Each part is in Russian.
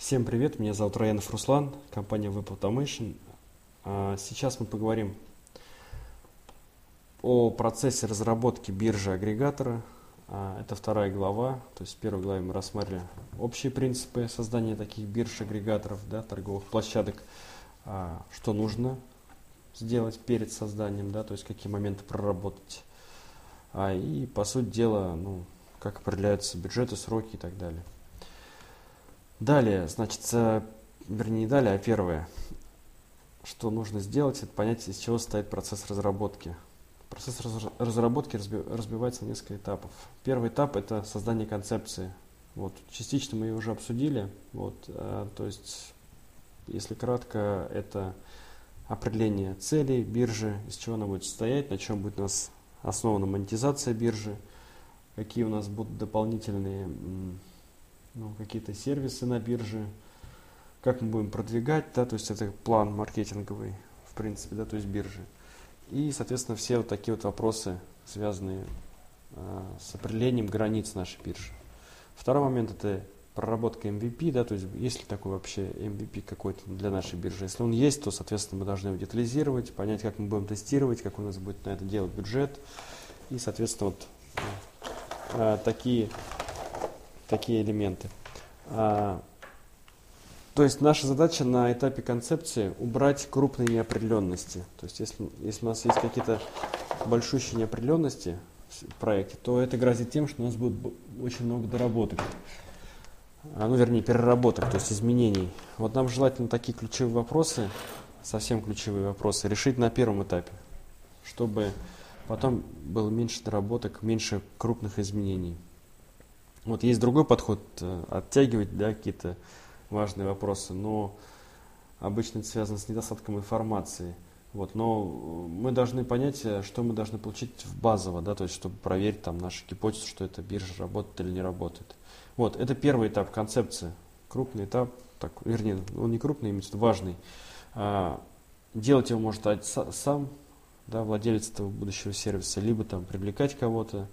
Всем привет, меня зовут Раянов Руслан, компания Web Automation. А, сейчас мы поговорим о процессе разработки биржи агрегатора. А, это вторая глава, то есть в первой главе мы рассмотрели общие принципы создания таких бирж агрегаторов, да, торговых площадок, а, что нужно сделать перед созданием, да, то есть какие моменты проработать. И по сути дела, ну, как определяются бюджеты, сроки и так далее. Далее, значит, вернее не далее, а первое, что нужно сделать, это понять, из чего состоит процесс разработки. Процесс разработки разбивается на несколько этапов. Первый этап – это создание концепции. Вот, частично мы ее уже обсудили. Вот, а, то есть, если кратко, это определение целей биржи, из чего она будет состоять, на чем будет у нас основана монетизация биржи, какие у нас будут дополнительные ну, какие-то сервисы на бирже, как мы будем продвигать, да, то есть это план маркетинговый, в принципе, да, то есть биржи. И, соответственно, все вот такие вот вопросы, связанные э, с определением границ нашей биржи. Второй момент это проработка MVP, да, то есть есть ли такой вообще MVP какой-то для нашей биржи. Если он есть, то, соответственно, мы должны его детализировать, понять, как мы будем тестировать, как у нас будет на это делать бюджет. И, соответственно, вот э, такие такие элементы. А, то есть наша задача на этапе концепции убрать крупные неопределенности. То есть если, если у нас есть какие-то большущие неопределенности в проекте, то это грозит тем, что у нас будет очень много доработок. А, ну, вернее, переработок, то есть изменений. Вот нам желательно такие ключевые вопросы, совсем ключевые вопросы, решить на первом этапе, чтобы потом было меньше доработок, меньше крупных изменений. Вот есть другой подход, э, оттягивать да, какие-то важные вопросы, но обычно это связано с недостатком информации. Вот, но мы должны понять, э, что мы должны получить в базово, да, то есть чтобы проверить там нашу гипотезу, что эта биржа работает или не работает. Вот, это первый этап концепции. Крупный этап, так, вернее, он не крупный, имеется важный. А, делать его может сам, да, владелец этого будущего сервиса, либо там привлекать кого-то,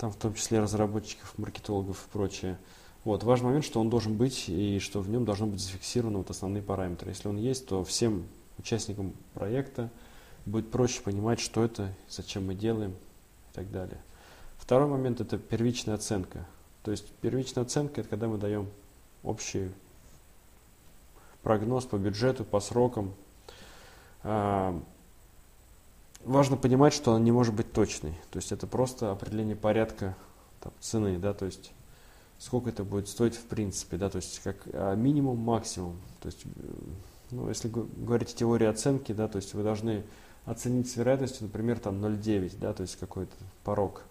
там в том числе разработчиков, маркетологов и прочее. Вот. Важный момент, что он должен быть и что в нем должно быть зафиксированы вот основные параметры. Если он есть, то всем участникам проекта будет проще понимать, что это, зачем мы делаем и так далее. Второй момент – это первичная оценка. То есть первичная оценка – это когда мы даем общий прогноз по бюджету, по срокам, а, важно понимать, что она не может быть точной. То есть это просто определение порядка там, цены, да, то есть сколько это будет стоить в принципе, да, то есть как а минимум, максимум. То есть, э, ну, если говорить о теории оценки, да, то есть вы должны оценить с вероятностью, например, там 0,9, да, то есть какой-то порог.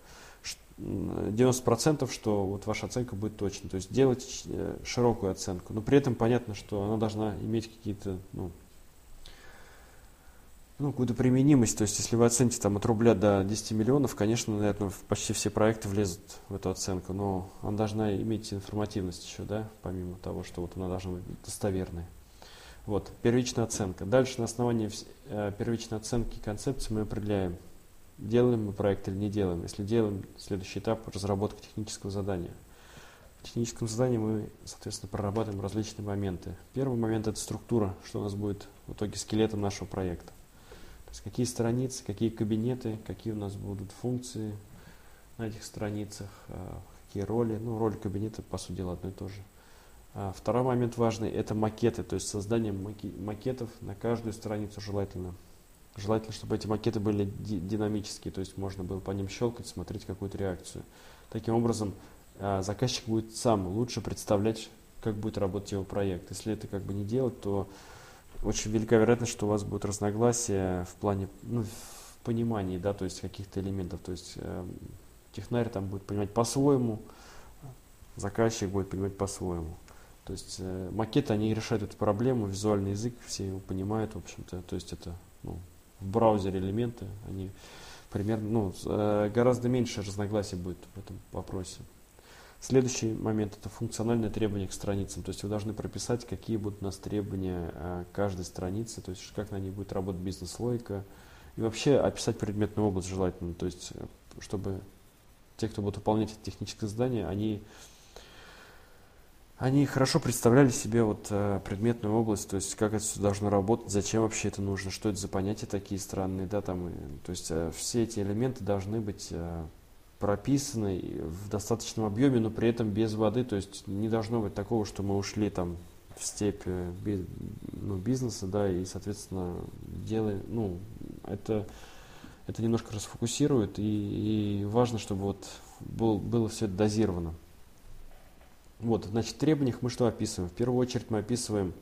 90% что вот ваша оценка будет точной. То есть делать э, широкую оценку. Но при этом понятно, что она должна иметь какие-то ну, ну, какую-то применимость. То есть, если вы оцените там от рубля до 10 миллионов, конечно, наверное, почти все проекты влезут в эту оценку, но она должна иметь информативность еще, да, помимо того, что вот она должна быть достоверной. Вот, первичная оценка. Дальше на основании э, первичной оценки концепции мы определяем, делаем мы проект или не делаем. Если делаем, следующий этап – разработка технического задания. В техническом задании мы, соответственно, прорабатываем различные моменты. Первый момент – это структура, что у нас будет в итоге скелетом нашего проекта. То есть какие страницы, какие кабинеты, какие у нас будут функции на этих страницах, а, какие роли. Ну, роль кабинета, по сути дела, одно и то же. А второй момент важный – это макеты, то есть создание макетов на каждую страницу желательно. Желательно, чтобы эти макеты были динамические, то есть можно было по ним щелкать, смотреть какую-то реакцию. Таким образом, а, заказчик будет сам лучше представлять, как будет работать его проект. Если это как бы не делать, то очень велика вероятность, что у вас будут разногласия в плане, ну, в понимании, да, то есть каких-то элементов. То есть э, технарь там будет понимать по-своему, заказчик будет понимать по-своему. То есть э, макеты, они решают эту проблему, визуальный язык, все его понимают, в общем-то. То есть это ну, в браузере элементы, они примерно, ну, э, гораздо меньше разногласий будет в этом вопросе. Следующий момент – это функциональное требование к страницам. То есть вы должны прописать, какие будут у нас требования э, каждой страницы, то есть как на ней будет работать бизнес-логика. И вообще описать предметную область желательно. То есть э, чтобы те, кто будут выполнять это техническое задание, они они хорошо представляли себе вот э, предметную область, то есть как это все должно работать, зачем вообще это нужно, что это за понятия такие странные, да, там, и, то есть все эти элементы должны быть прописаны в достаточном объеме, но при этом без воды, то есть не должно быть такого, что мы ушли там в степь э, ну, бизнеса, да, и, соответственно, делаем, ну, это, это немножко расфокусирует, и, и важно, чтобы вот был, было все это дозировано. Вот, значит, в требованиях мы что описываем? В первую очередь мы описываем,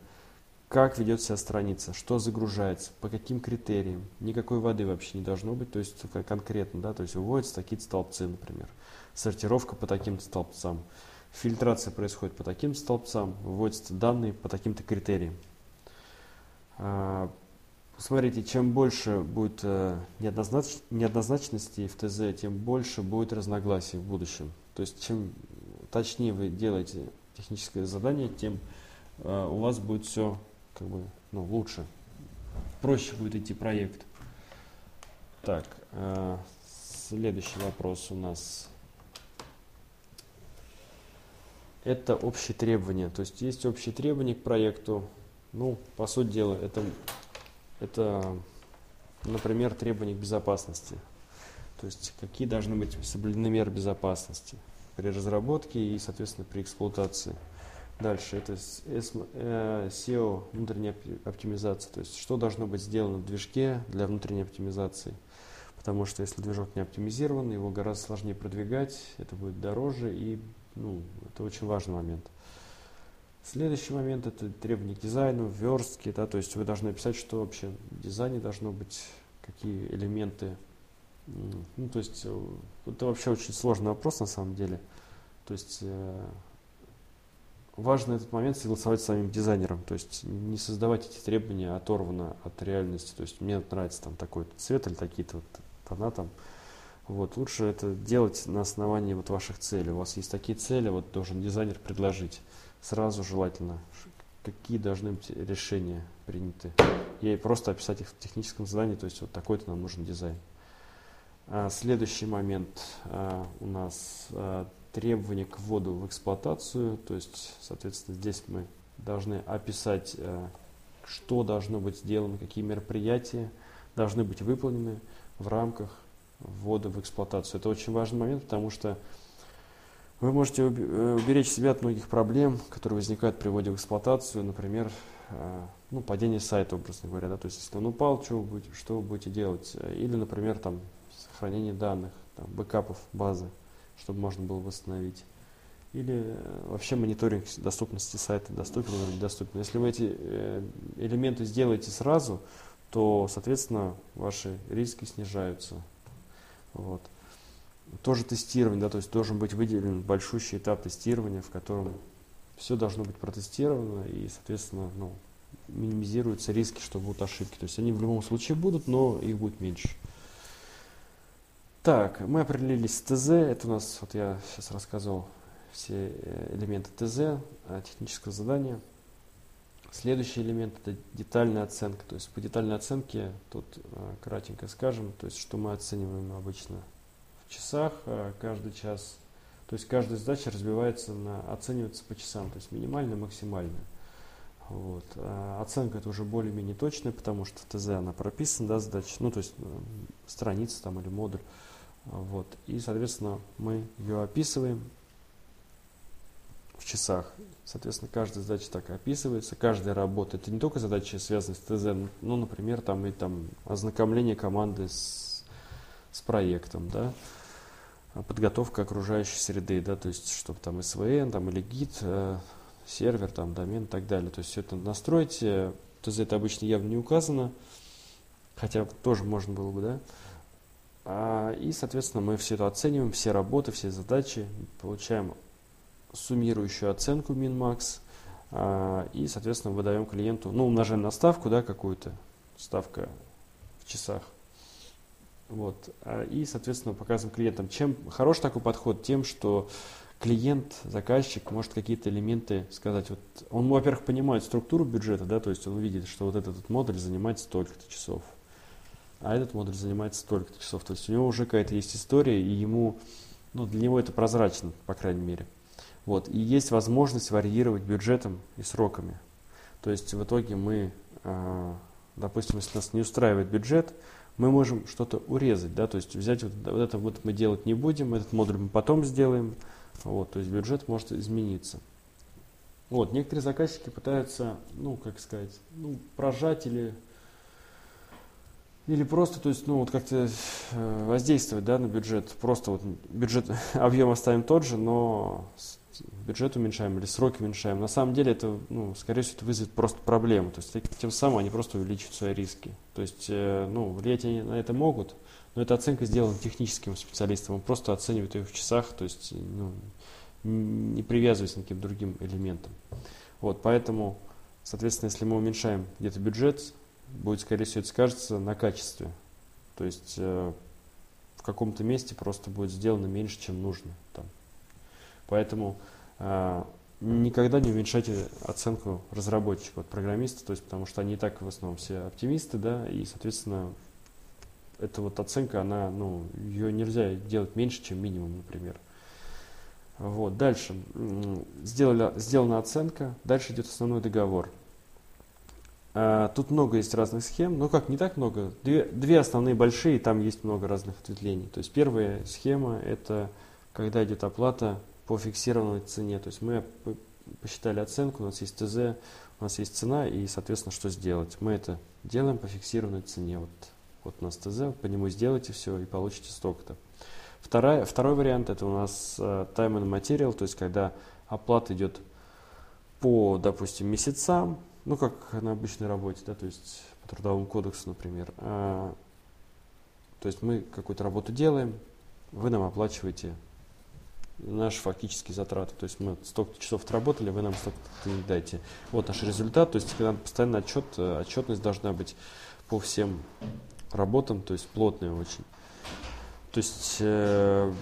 как ведет себя страница, что загружается, по каким критериям. Никакой воды вообще не должно быть, то есть конкретно, да, то есть выводятся такие столбцы, например. Сортировка по таким столбцам. Фильтрация происходит по таким столбцам, выводятся данные по таким-то критериям. А, смотрите, чем больше будет э, неоднознач... неоднозначности в ТЗ, тем больше будет разногласий в будущем. То есть чем точнее вы делаете техническое задание, тем э, у вас будет все как бы ну, лучше. Проще будет идти проект. Так, э, следующий вопрос у нас. Это общие требования. То есть есть общие требования к проекту. Ну, по сути дела, это, это например, требования к безопасности. То есть какие должны быть соблюдены меры безопасности при разработке и, соответственно, при эксплуатации. Дальше это э, SEO, внутренняя оптимизация, то есть что должно быть сделано в движке для внутренней оптимизации. Потому что если движок не оптимизирован, его гораздо сложнее продвигать, это будет дороже и ну, это очень важный момент. Следующий момент это требования к дизайну, верстки, да, то есть вы должны описать, что вообще в дизайне должно быть, какие элементы ну, то есть, э, это вообще очень сложный вопрос на самом деле. То есть, э, важно этот момент согласовать с самим дизайнером. То есть, не создавать эти требования оторванно от реальности. То есть, мне нравится там такой цвет или такие-то вот тона там. Вот, лучше это делать на основании вот ваших целей. У вас есть такие цели, вот должен дизайнер предложить. Сразу желательно, какие должны быть решения приняты. И просто описать их в техническом задании, то есть вот такой-то нам нужен дизайн. А, следующий момент а, у нас а, требования к вводу в эксплуатацию. То есть, соответственно, здесь мы должны описать, что должно быть сделано, какие мероприятия должны быть выполнены в рамках ввода в эксплуатацию. Это очень важный момент, потому что вы можете э, уберечь себя от многих проблем, которые возникают при вводе в эксплуатацию, например, ну, падение сайта, образно говоря, да, то есть если он упал, что вы будете, что вы будете делать, или, например, там хранение данных, там, бэкапов базы, чтобы можно было восстановить. Или э, вообще мониторинг доступности сайта, доступен или недоступен. Если вы эти э, элементы сделаете сразу, то, соответственно, ваши риски снижаются. Вот. Тоже тестирование, да, то есть должен быть выделен большущий этап тестирования, в котором все должно быть протестировано и, соответственно, ну, минимизируются риски, что будут ошибки. То есть они в любом случае будут, но их будет меньше. Так, мы определились с ТЗ. Это у нас, вот я сейчас рассказывал все э, элементы ТЗ, э, технического задания. Следующий элемент это детальная оценка. То есть по детальной оценке тут э, кратенько скажем, то есть что мы оцениваем обычно в часах каждый час. То есть каждая задача разбивается на оценивается по часам, то есть минимальная, максимальная. Вот. А оценка это уже более-менее точная, потому что ТЗ она прописана, да, задача, ну то есть страница там или модуль. Вот. И, соответственно, мы ее описываем в часах. Соответственно, каждая задача так описывается, каждая работа. Это не только задачи, связанные с ТЗ, ну, например, там и там ознакомление команды с, с проектом, да, подготовка окружающей среды, да, то есть, чтобы там СВН, там или гид, э, сервер, там, домен и так далее. То есть, все это настроить. ТЗ это обычно явно не указано, хотя тоже можно было бы, да. А, и, соответственно, мы все это оцениваем, все работы, все задачи, получаем суммирующую оценку min-max а, и, соответственно, выдаем клиенту, ну, умножаем на ставку, да, какую-то, ставка в часах. Вот. А, и, соответственно, показываем клиентам. Чем хорош такой подход? Тем, что клиент, заказчик может какие-то элементы сказать. Вот он, во-первых, понимает структуру бюджета, да, то есть он видит, что вот этот модуль занимает столько-то часов а этот модуль занимается столько часов. То есть у него уже какая-то есть история, и ему, ну, для него это прозрачно, по крайней мере. Вот. И есть возможность варьировать бюджетом и сроками. То есть в итоге мы, а, допустим, если нас не устраивает бюджет, мы можем что-то урезать, да, то есть взять вот, вот это вот мы делать не будем, этот модуль мы потом сделаем, вот, то есть бюджет может измениться. Вот, некоторые заказчики пытаются, ну, как сказать, ну, прожать или или просто, то есть, ну, вот как-то э, воздействовать, да, на бюджет. Просто вот бюджет, объем оставим тот же, но бюджет уменьшаем или сроки уменьшаем. На самом деле это, ну, скорее всего, это вызовет просто проблему. То есть тем самым они просто увеличивают свои риски. То есть, э, ну, влиять они на это могут, но эта оценка сделана техническим специалистом. Он просто оценивает ее в часах, то есть, ну, не привязываясь к каким-то другим элементам. Вот, поэтому, соответственно, если мы уменьшаем где-то бюджет, будет, скорее всего, это скажется на качестве. То есть э, в каком-то месте просто будет сделано меньше, чем нужно. Там. Поэтому э, никогда не уменьшайте оценку разработчиков, от программиста, то есть потому что они и так в основном все оптимисты, да, и, соответственно, эта вот оценка, она, ну, ее нельзя делать меньше, чем минимум, например. Вот, дальше. Сделали, сделана оценка, дальше идет основной договор. А, тут много есть разных схем, но как, не так много. Две, две основные большие, там есть много разных ответвлений. То есть первая схема – это когда идет оплата по фиксированной цене. То есть мы посчитали оценку, у нас есть ТЗ, у нас есть цена, и, соответственно, что сделать? Мы это делаем по фиксированной цене. Вот, вот у нас ТЗ, по нему сделайте все и получите столько-то. Вторая, второй вариант – это у нас uh, time and material, то есть когда оплата идет по, допустим, месяцам, ну, как на обычной работе, да, то есть по трудовому кодексу, например. А, то есть мы какую-то работу делаем, вы нам оплачиваете наши фактические затраты. То есть мы столько часов отработали, вы нам столько-то не дайте. Вот наш результат. То есть когда постоянно отчет, отчетность должна быть по всем работам, то есть плотная очень. То есть, э,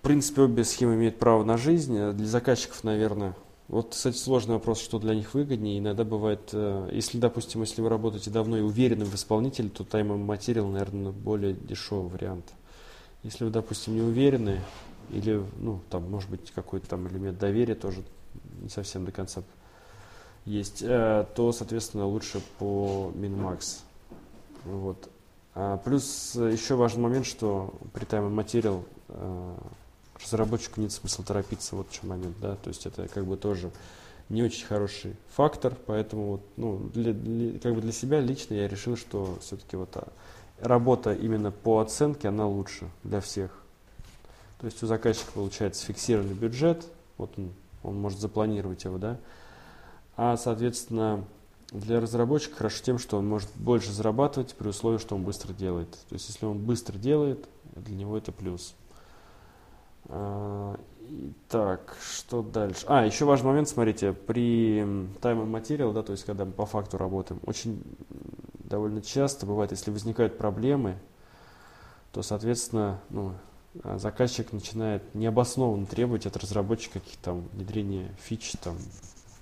в принципе, обе схемы имеют право на жизнь. Для заказчиков, наверное, вот, кстати, сложный вопрос, что для них выгоднее. Иногда бывает, э, если, допустим, если вы работаете давно и уверены в исполнителе, то Time and наверное, более дешевый вариант. Если вы, допустим, не уверены, или, ну, там, может быть, какой-то там элемент доверия тоже не совсем до конца есть, э, то, соответственно, лучше по Minmax. Вот. А плюс еще важный момент, что при Time and Material разработчику нет смысла торопиться, вот в чем момент, да, то есть это как бы тоже не очень хороший фактор, поэтому вот, ну, для, для, как бы для себя лично я решил, что все-таки вот а, работа именно по оценке, она лучше для всех. То есть у заказчика получается фиксированный бюджет, вот он, он может запланировать его, да, а, соответственно, для разработчика хорошо тем, что он может больше зарабатывать при условии, что он быстро делает. То есть если он быстро делает, для него это плюс. А, так, что дальше? А, еще важный момент, смотрите, при time and material, да, то есть когда мы по факту работаем, очень довольно часто бывает, если возникают проблемы, то, соответственно, ну, а, заказчик начинает необоснованно требовать от разработчика каких-то там внедрения фич, там,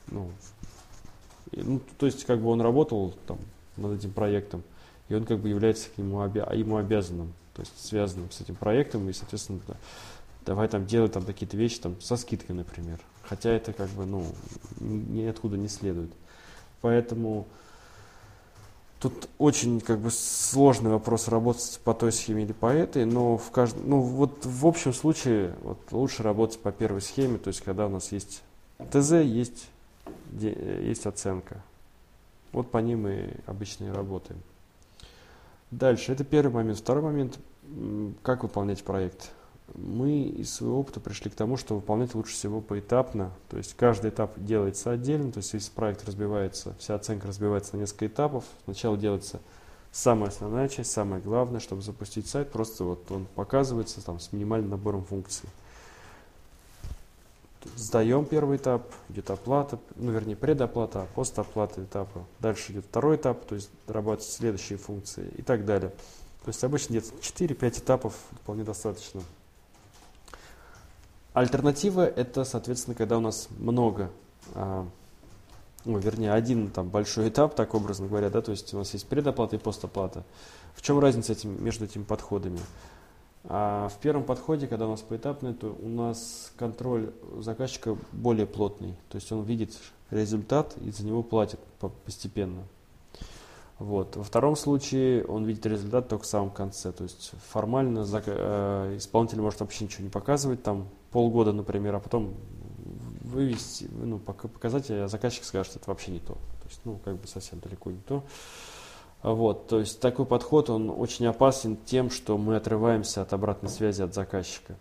ну, ну, то есть как бы он работал там над этим проектом, и он как бы является ему, обя ему обязанным, то есть связанным с этим проектом, и, соответственно, давай там делать там какие-то вещи там со скидкой, например. Хотя это как бы, ну, ниоткуда не следует. Поэтому тут очень как бы сложный вопрос работать по той схеме или по этой, но в каждом, ну вот в общем случае вот лучше работать по первой схеме, то есть когда у нас есть ТЗ, есть, есть оценка. Вот по ним мы обычно и работаем. Дальше, это первый момент. Второй момент, как выполнять проект мы из своего опыта пришли к тому, что выполнять лучше всего поэтапно. То есть каждый этап делается отдельно, то есть если проект разбивается, вся оценка разбивается на несколько этапов. Сначала делается самая основная часть, самое главное, чтобы запустить сайт, просто вот он показывается там с минимальным набором функций. Сдаем первый этап, идет оплата, ну вернее предоплата, а постоплата этапа. Дальше идет второй этап, то есть дорабатываются следующие функции и так далее. То есть обычно где-то 4-5 этапов вполне достаточно. Альтернатива это, соответственно, когда у нас много, а, ну, вернее, один там большой этап, так образно говоря, да, то есть у нас есть предоплата и постоплата. В чем разница этим, между этими подходами? А в первом подходе, когда у нас поэтапный, то у нас контроль заказчика более плотный. То есть он видит результат и за него платит постепенно. Вот. Во втором случае он видит результат только в самом конце. То есть формально э, исполнитель может вообще ничего не показывать, там полгода, например, а потом вывести, ну, показать, а заказчик скажет, что это вообще не то. То есть, ну, как бы совсем далеко не то. Вот, то есть такой подход, он очень опасен тем, что мы отрываемся от обратной связи от заказчика.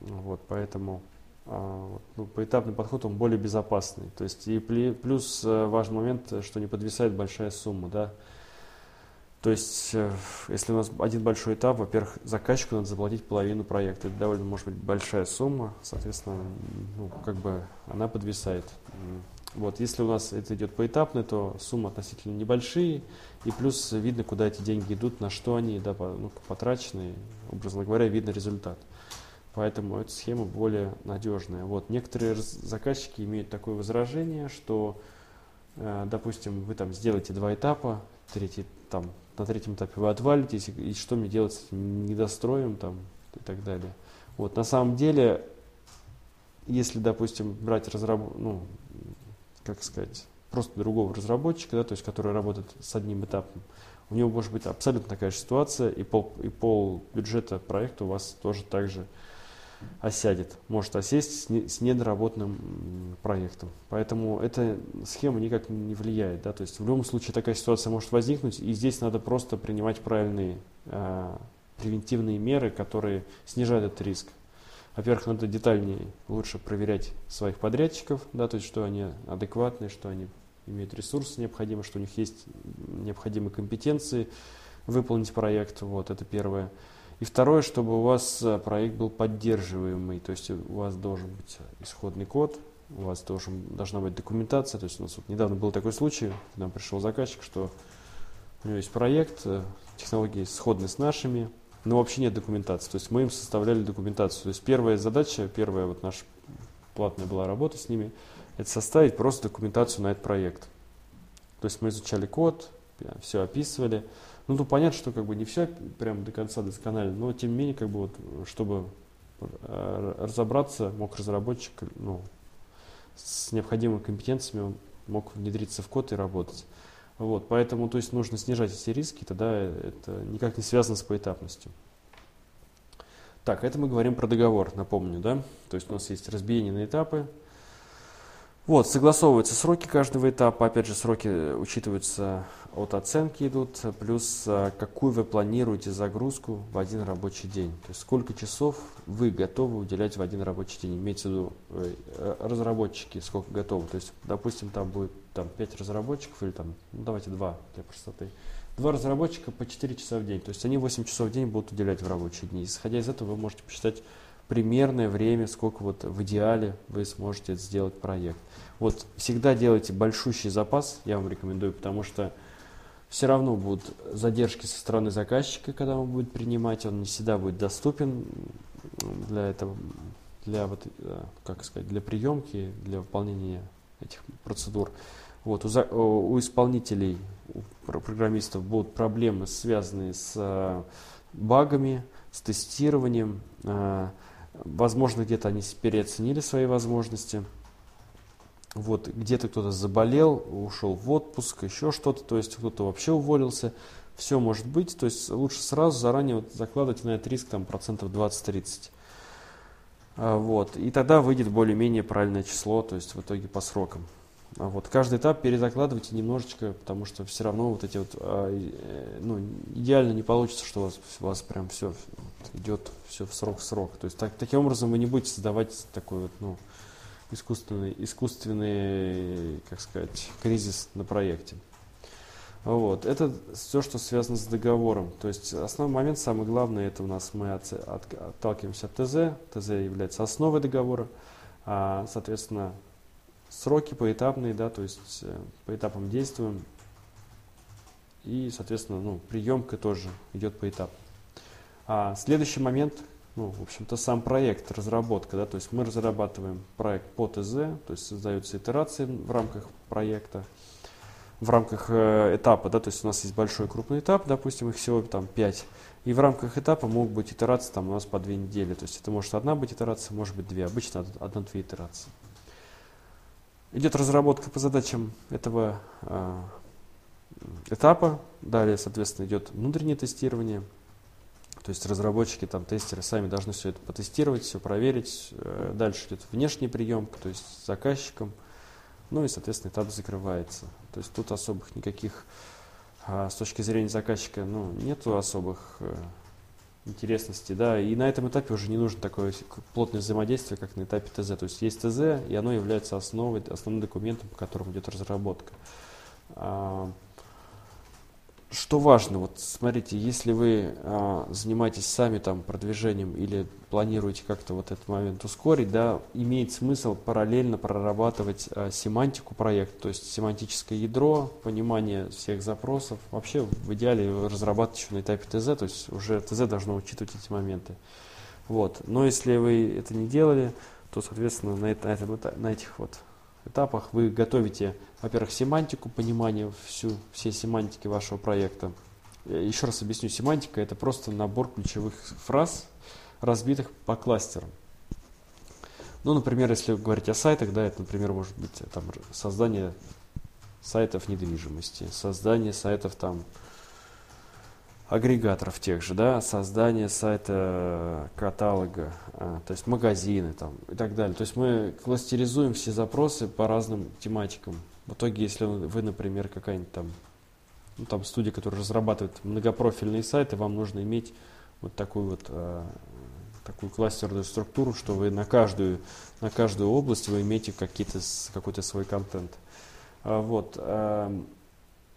Вот, поэтому а, ну, поэтапный подход, он более безопасный. То есть и плюс э, важный момент, что не подвисает большая сумма, да. То есть, э, если у нас один большой этап, во-первых, заказчику надо заплатить половину проекта. Это довольно может быть большая сумма, соответственно, ну, как бы она подвисает. Вот, если у нас это идет поэтапно, то суммы относительно небольшие, и плюс видно, куда эти деньги идут, на что они да, ну, потрачены, образно говоря, видно результат. Поэтому эта схема более надежная. Вот, некоторые заказчики имеют такое возражение, что, э, допустим, вы там сделаете два этапа, третий, там, на третьем этапе вы отвалитесь, и что мне делать с этим недостроем там, и так далее. Вот, на самом деле, если, допустим, брать разраб... ну, как сказать, просто другого разработчика, да, то есть который работает с одним этапом, у него может быть абсолютно такая же ситуация, и пол, и пол бюджета проекта у вас тоже так же осядет, может осесть с, не, недоработанным проектом. Поэтому эта схема никак не влияет. Да? То есть в любом случае такая ситуация может возникнуть, и здесь надо просто принимать правильные э, превентивные меры, которые снижают этот риск. Во-первых, надо детальнее лучше проверять своих подрядчиков, да, то есть что они адекватные, что они имеют ресурсы необходимые, что у них есть необходимые компетенции выполнить проект. Вот, это первое. И второе, чтобы у вас э, проект был поддерживаемый, то есть у вас должен быть исходный код, у вас должен, должна быть документация. То есть у нас вот недавно был такой случай, к нам пришел заказчик, что у него есть проект, э, технологии сходны с нашими, но вообще нет документации. То есть мы им составляли документацию. То есть первая задача, первая вот наша платная была работа с ними, это составить просто документацию на этот проект. То есть мы изучали код, все описывали. Ну, то понятно, что как бы не все прям до конца досконально, но тем не менее, как бы вот, чтобы э, разобраться, мог разработчик, ну, с необходимыми компетенциями он мог внедриться в код и работать. Вот, поэтому то есть нужно снижать эти риски, тогда это никак не связано с поэтапностью. Так, это мы говорим про договор, напомню, да? То есть у нас есть разбиение на этапы. Вот, согласовываются сроки каждого этапа. Опять же, сроки учитываются от оценки идут, плюс а, какую вы планируете загрузку в один рабочий день. То есть сколько часов вы готовы уделять в один рабочий день. Имеется в виду э, разработчики, сколько готовы. То есть, допустим, там будет там, 5 разработчиков или там, ну, давайте 2 для простоты. Два разработчика по 4 часа в день. То есть они 8 часов в день будут уделять в рабочие дни. Исходя из этого вы можете посчитать примерное время, сколько вот в идеале вы сможете сделать проект. Вот всегда делайте большущий запас, я вам рекомендую, потому что все равно будут задержки со стороны заказчика, когда он будет принимать, он не всегда будет доступен для этого, для вот, э, как сказать, для приемки, для выполнения этих процедур. Вот, у, у исполнителей, у программистов будут проблемы, связанные с э, багами, с тестированием. Возможно, где-то они переоценили свои возможности вот где-то кто-то заболел, ушел в отпуск, еще что-то, то есть кто-то вообще уволился, все может быть, то есть лучше сразу заранее вот закладывать на этот риск там процентов 20-30. А, вот, и тогда выйдет более-менее правильное число, то есть в итоге по срокам. А вот каждый этап перезакладывайте немножечко, потому что все равно вот эти вот, а, э, ну, идеально не получится, что у вас, у вас прям все идет все в срок в срок. То есть так, таким образом вы не будете создавать такой вот, ну, искусственный, искусственный, как сказать, кризис на проекте. Вот. Это все, что связано с договором. То есть основной момент, самый главный, это у нас мы от, от, отталкиваемся от ТЗ. ТЗ является основой договора. А, соответственно, сроки поэтапные, да, то есть э, по этапам действуем. И, соответственно, ну, приемка тоже идет по этапам. А следующий момент, ну, в общем-то, сам проект, разработка, да, то есть мы разрабатываем проект по ТЗ, то есть создаются итерации в рамках проекта. в рамках э, этапа, да, то есть у нас есть большой крупный этап, допустим, их всего там 5, и в рамках этапа могут быть итерации там у нас по 2 недели, то есть это может одна быть итерация, может быть две, обычно одна-две итерации. Идет разработка по задачам этого э, этапа, далее, соответственно, идет внутреннее тестирование, то есть разработчики, там, тестеры сами должны все это потестировать, все проверить. Э, дальше идет внешний прием, то есть с заказчиком. Ну и, соответственно, этап закрывается. То есть тут особых никаких, а, с точки зрения заказчика, ну, нету особых интересностей, да, и на этом этапе уже не нужно такое плотное взаимодействие, как на этапе ТЗ. То есть есть ТЗ, и оно является основой, основным документом, по которому идет разработка. Что важно, вот смотрите, если вы а, занимаетесь сами там продвижением или планируете как-то вот этот момент ускорить, да, имеет смысл параллельно прорабатывать а, семантику проекта, то есть семантическое ядро, понимание всех запросов. Вообще в идеале разрабатывать еще на этапе ТЗ, то есть уже ТЗ должно учитывать эти моменты. Вот. Но если вы это не делали, то, соответственно, на, это, на, этом, на этих вот этапах вы готовите, во-первых, семантику, понимание всю, всей семантики вашего проекта. Еще раз объясню, семантика – это просто набор ключевых фраз, разбитых по кластерам. Ну, например, если говорить о сайтах, да, это, например, может быть там, создание сайтов недвижимости, создание сайтов там, агрегаторов тех же, да, создание сайта каталога, а, то есть магазины там и так далее. То есть мы кластеризуем все запросы по разным тематикам. В итоге, если вы, например, какая-нибудь там, ну, там студия, которая разрабатывает многопрофильные сайты, вам нужно иметь вот такую вот а, такую кластерную структуру, что вы на каждую, на каждую область вы имеете какие-то, какой-то свой контент. А, вот.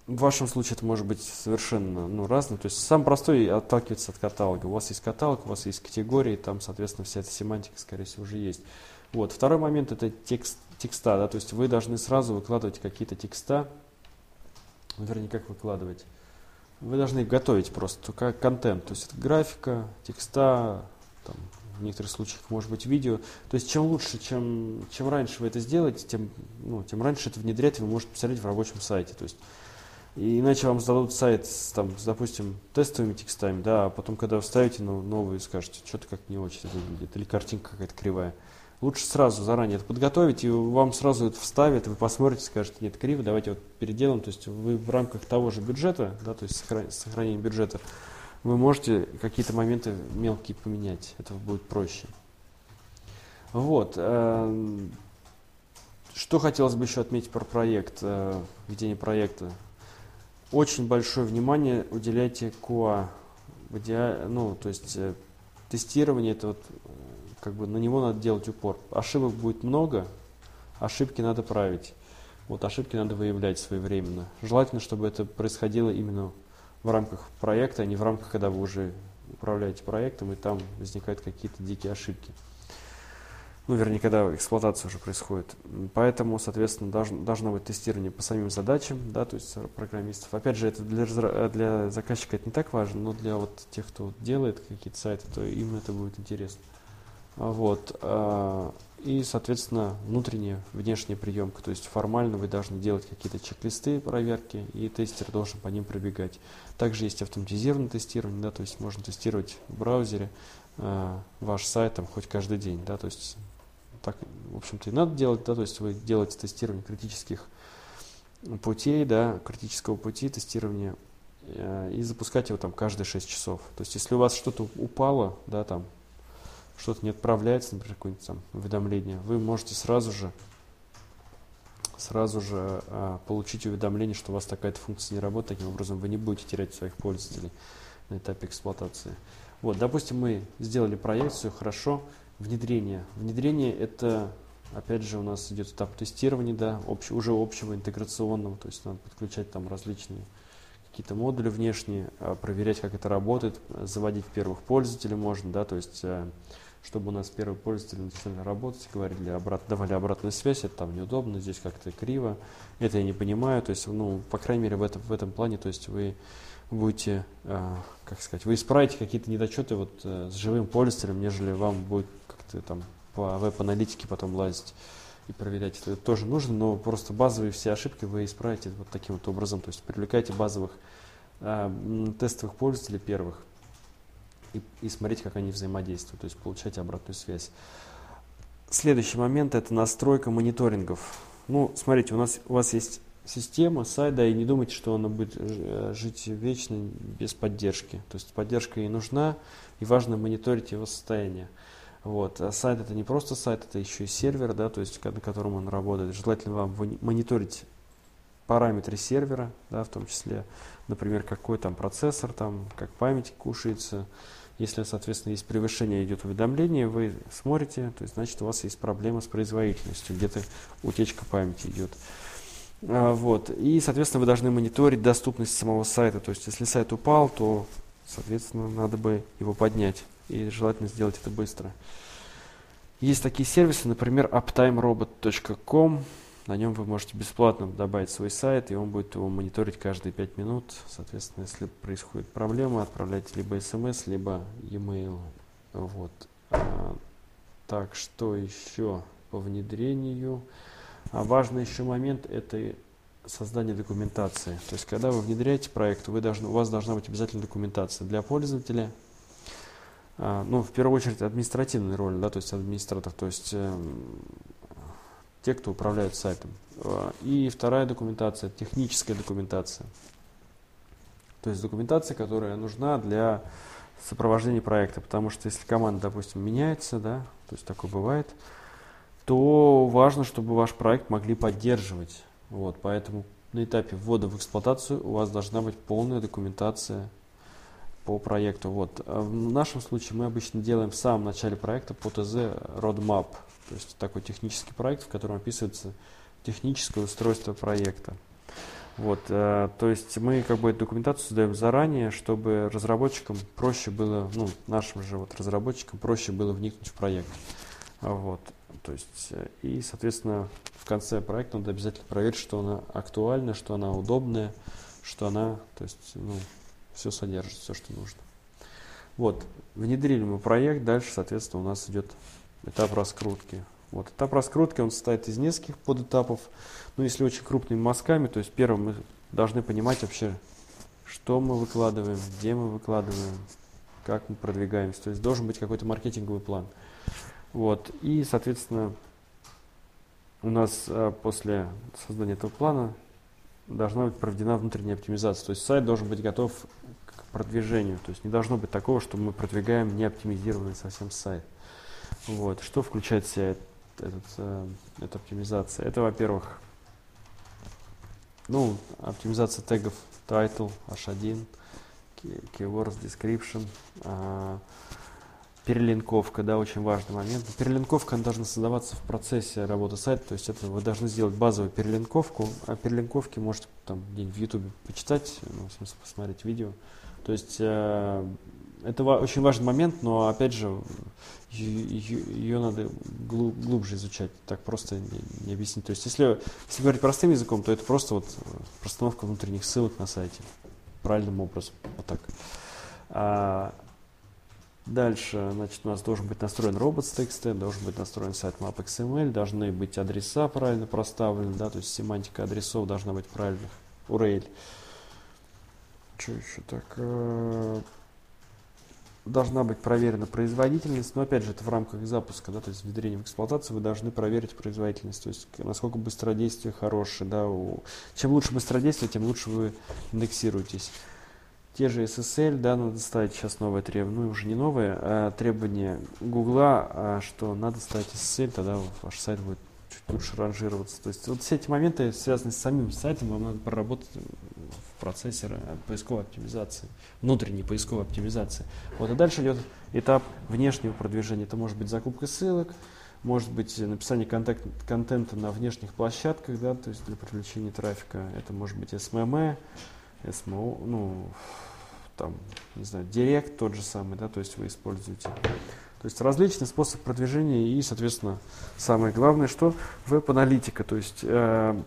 В вашем случае это может быть совершенно ну, разным. То есть сам простой отталкивается от каталога. У вас есть каталог, у вас есть категории, там, соответственно, вся эта семантика, скорее всего, уже есть. Вот. Второй момент – это текст, текста. Да? То есть вы должны сразу выкладывать какие-то текста, вернее, как выкладывать. Вы должны готовить просто, как контент. То есть это графика, текста, там, в некоторых случаях может быть видео. То есть чем лучше, чем, чем раньше вы это сделаете, тем, ну, тем раньше это внедрять вы можете посмотреть в рабочем сайте. То есть и иначе вам сдадут сайт с, там, с, допустим, тестовыми текстами, да, а потом, когда вставите ну, новые, скажете, что-то как не очень выглядит, или картинка какая-то кривая. Лучше сразу заранее это подготовить, и вам сразу это вставят, вы посмотрите, скажете, нет, криво, давайте вот переделаем. То есть вы в рамках того же бюджета, да, то есть сохран, сохранения бюджета, вы можете какие-то моменты мелкие поменять. Это будет проще. Вот. Э, что хотелось бы еще отметить про проект, э, ведение проекта очень большое внимание уделяйте QA. Ну, то есть э, тестирование, это вот, э, как бы на него надо делать упор. Ошибок будет много, ошибки надо править. Вот ошибки надо выявлять своевременно. Желательно, чтобы это происходило именно в рамках проекта, а не в рамках, когда вы уже управляете проектом, и там возникают какие-то дикие ошибки ну, вернее, когда эксплуатация уже происходит. Поэтому, соответственно, должно, должно быть тестирование по самим задачам, да, то есть программистов. Опять же, это для, для заказчика это не так важно, но для вот тех, кто делает какие-то сайты, то им это будет интересно. А вот. А, и, соответственно, внутренняя, внешняя приемка. То есть формально вы должны делать какие-то чек-листы проверки, и тестер должен по ним пробегать. Также есть автоматизированное тестирование, да, то есть можно тестировать в браузере э, ваш сайт там, хоть каждый день, да, то есть так, в общем-то, и надо делать, да, то есть вы делаете тестирование критических путей, да, критического пути тестирования э, и запускать его там каждые 6 часов. То есть, если у вас что-то упало, да, там, что-то не отправляется, например, какое-нибудь там уведомление, вы можете сразу же сразу же а, получить уведомление, что у вас такая-то функция не работает, таким образом вы не будете терять своих пользователей на этапе эксплуатации. Вот, допустим, мы сделали проект, все хорошо, Внедрение. Внедрение это, опять же, у нас идет этап тестирования, да, общ, уже общего интеграционного, то есть надо подключать там различные какие-то модули внешние, а, проверять, как это работает, заводить первых пользователей можно, да, то есть э, чтобы у нас первые пользователи начали работать, говорили обрат, давали обратную связь, это там неудобно, здесь как-то криво, это я не понимаю, то есть, ну, по крайней мере, в этом, в этом плане, то есть вы будете, э, как сказать, вы исправите какие-то недочеты вот э, с живым пользователем, нежели вам будет как-то там по веб-аналитике потом лазить. и проверять это тоже нужно, но просто базовые все ошибки вы исправите вот таким вот образом. То есть привлекайте базовых э, тестовых пользователей первых и, и смотрите, как они взаимодействуют, то есть получайте обратную связь. Следующий момент – это настройка мониторингов. Ну, смотрите, у, нас, у вас есть система, сайт, и не думайте, что она будет э, жить вечно без поддержки. То есть поддержка ей нужна, и важно мониторить его состояние. Вот. А сайт это не просто сайт, это еще и сервер, да, то есть на котором он работает. Желательно вам мониторить параметры сервера, да, в том числе, например, какой там процессор, там, как память кушается. Если, соответственно, есть превышение, идет уведомление, вы смотрите, то есть, значит, у вас есть проблема с производительностью, где-то утечка памяти идет. А, вот. И, соответственно, вы должны мониторить доступность самого сайта. То есть, если сайт упал, то, соответственно, надо бы его поднять. И желательно сделать это быстро. Есть такие сервисы, например, uptimerobot.com. На нем вы можете бесплатно добавить свой сайт, и он будет его мониторить каждые 5 минут. Соответственно, если происходит проблема, отправляйте либо смс, либо e-mail. Вот. А, так, что еще по внедрению? А важный еще момент – это создание документации. То есть, когда вы внедряете проект, вы должны, у вас должна быть обязательно документация для пользователя, а, ну, в первую очередь, административная роль, да, то есть администратор, то есть э, те, кто управляет сайтом. А, и вторая документация, техническая документация. То есть документация, которая нужна для сопровождения проекта, потому что если команда, допустим, меняется, да, то есть такое бывает, то важно, чтобы ваш проект могли поддерживать. Вот, поэтому на этапе ввода в эксплуатацию у вас должна быть полная документация по проекту. Вот. А в нашем случае мы обычно делаем в самом начале проекта по ТЗ Roadmap, то есть такой технический проект, в котором описывается техническое устройство проекта. Вот, э, то есть мы как бы эту документацию создаем заранее, чтобы разработчикам проще было, ну, нашим же вот разработчикам проще было вникнуть в проект. Вот. То есть, э, и, соответственно, в конце проекта надо обязательно проверить, что она актуальна, что она удобная, что она, то есть, ну, все содержит, все, что нужно. Вот, внедрили мы проект, дальше, соответственно, у нас идет этап раскрутки. Вот, этап раскрутки, он состоит из нескольких подэтапов. Ну, если очень крупными мазками, то есть первым мы должны понимать вообще, что мы выкладываем, где мы выкладываем, как мы продвигаемся. То есть должен быть какой-то маркетинговый план. Вот. И, соответственно, у нас а, после создания этого плана должна быть проведена внутренняя оптимизация. То есть сайт должен быть готов к продвижению. То есть не должно быть такого, что мы продвигаем не оптимизированный совсем сайт. Вот. Что включает в себя этот, э, эта оптимизация? Это, во-первых, ну, оптимизация тегов title, h1, keywords, description, э, Перелинковка, да, очень важный момент. Перелинковка она должна создаваться в процессе работы сайта, то есть это вы должны сделать базовую перелинковку, а перелинковки можете там где-нибудь в YouTube почитать, ну, в смысле посмотреть видео. То есть э, это очень важный момент, но опять же ее, надо глубже изучать, так просто не, не объяснить. То есть если, если говорить простым языком, то это просто вот простановка внутренних ссылок на сайте правильным образом, вот так. Дальше, значит, у нас должен быть настроен robots.txt, должен быть настроен сайт map.xml, должны быть адреса правильно проставлены, да, то есть семантика адресов должна быть правильных. URL. Что еще так? Э, должна быть проверена производительность, но опять же это в рамках запуска, да, то есть внедрения в эксплуатацию вы должны проверить производительность, то есть насколько быстродействие хорошее, да, у... чем лучше быстродействие, тем лучше вы индексируетесь. Те же SSL, да, надо ставить сейчас новое требование, ну уже не новое, а требование Гугла, а что надо ставить SSL, тогда ваш сайт будет чуть лучше ранжироваться. То есть вот все эти моменты, связанные с самим сайтом, вам надо проработать в процессе поисковой оптимизации, внутренней поисковой оптимизации. Вот и дальше идет этап внешнего продвижения. Это может быть закупка ссылок, может быть написание контент, контента на внешних площадках, да, то есть для привлечения трафика. Это может быть SMM, SMO, ну, там, не знаю, Директ тот же самый, да, то есть вы используете. То есть различные способы продвижения и, соответственно, самое главное, что веб-аналитика, то есть э,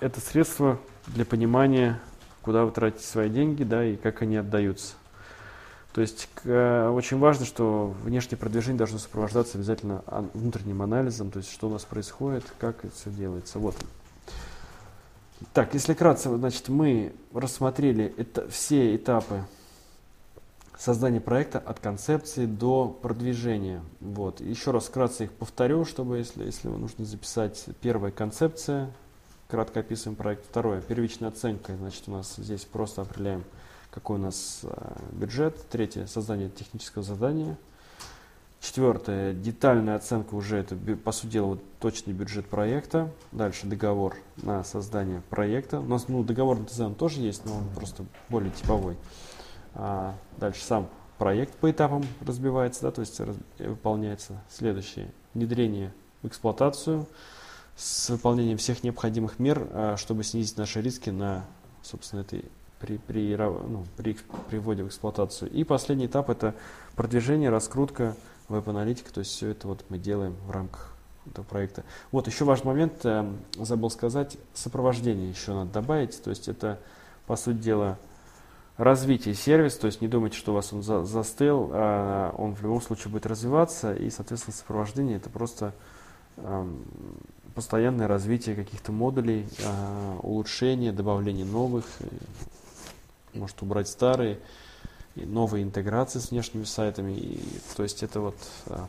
это средство для понимания, куда вы тратите свои деньги, да, и как они отдаются. То есть к, очень важно, что внешнее продвижение должно сопровождаться обязательно внутренним анализом, то есть что у нас происходит, как это все делается. Вот. Так, если кратко, значит, мы рассмотрели это, все этапы создания проекта от концепции до продвижения. Вот. Еще раз вкратце их повторю, чтобы, если, если нужно записать. Первая концепция, кратко описываем проект. Второе, первичная оценка, значит, у нас здесь просто определяем какой у нас э, бюджет. Третье, создание технического задания. Четвертое, детальная оценка уже, это, по сути дела, вот, точный бюджет проекта. Дальше договор на создание проекта. У нас ну, договор на дизайн тоже есть, но он просто более типовой. А, дальше сам проект по этапам разбивается, да, то есть раз, выполняется следующее. Внедрение в эксплуатацию с выполнением всех необходимых мер, а, чтобы снизить наши риски на, собственно, этой при, при, ну, при, при вводе в эксплуатацию. И последний этап это продвижение, раскрутка веб-аналитика, то есть все это вот мы делаем в рамках этого проекта. Вот еще важный момент, э, забыл сказать, сопровождение еще надо добавить, то есть это, по сути дела, развитие сервиса, то есть не думайте, что у вас он за, застыл, а он в любом случае будет развиваться, и, соответственно, сопровождение это просто э, постоянное развитие каких-то модулей, э, улучшение, добавление новых, может убрать старые, и новые интеграции с внешними сайтами. И, то есть это вот а,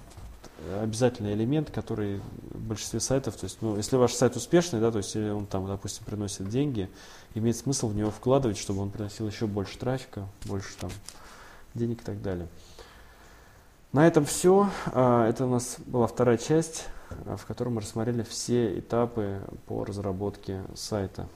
обязательный элемент, который в большинстве сайтов, то есть, ну, если ваш сайт успешный, да, то есть он там, допустим, приносит деньги, имеет смысл в него вкладывать, чтобы он приносил еще больше трафика, больше там денег и так далее. На этом все. А, это у нас была вторая часть, а, в которой мы рассмотрели все этапы по разработке сайта.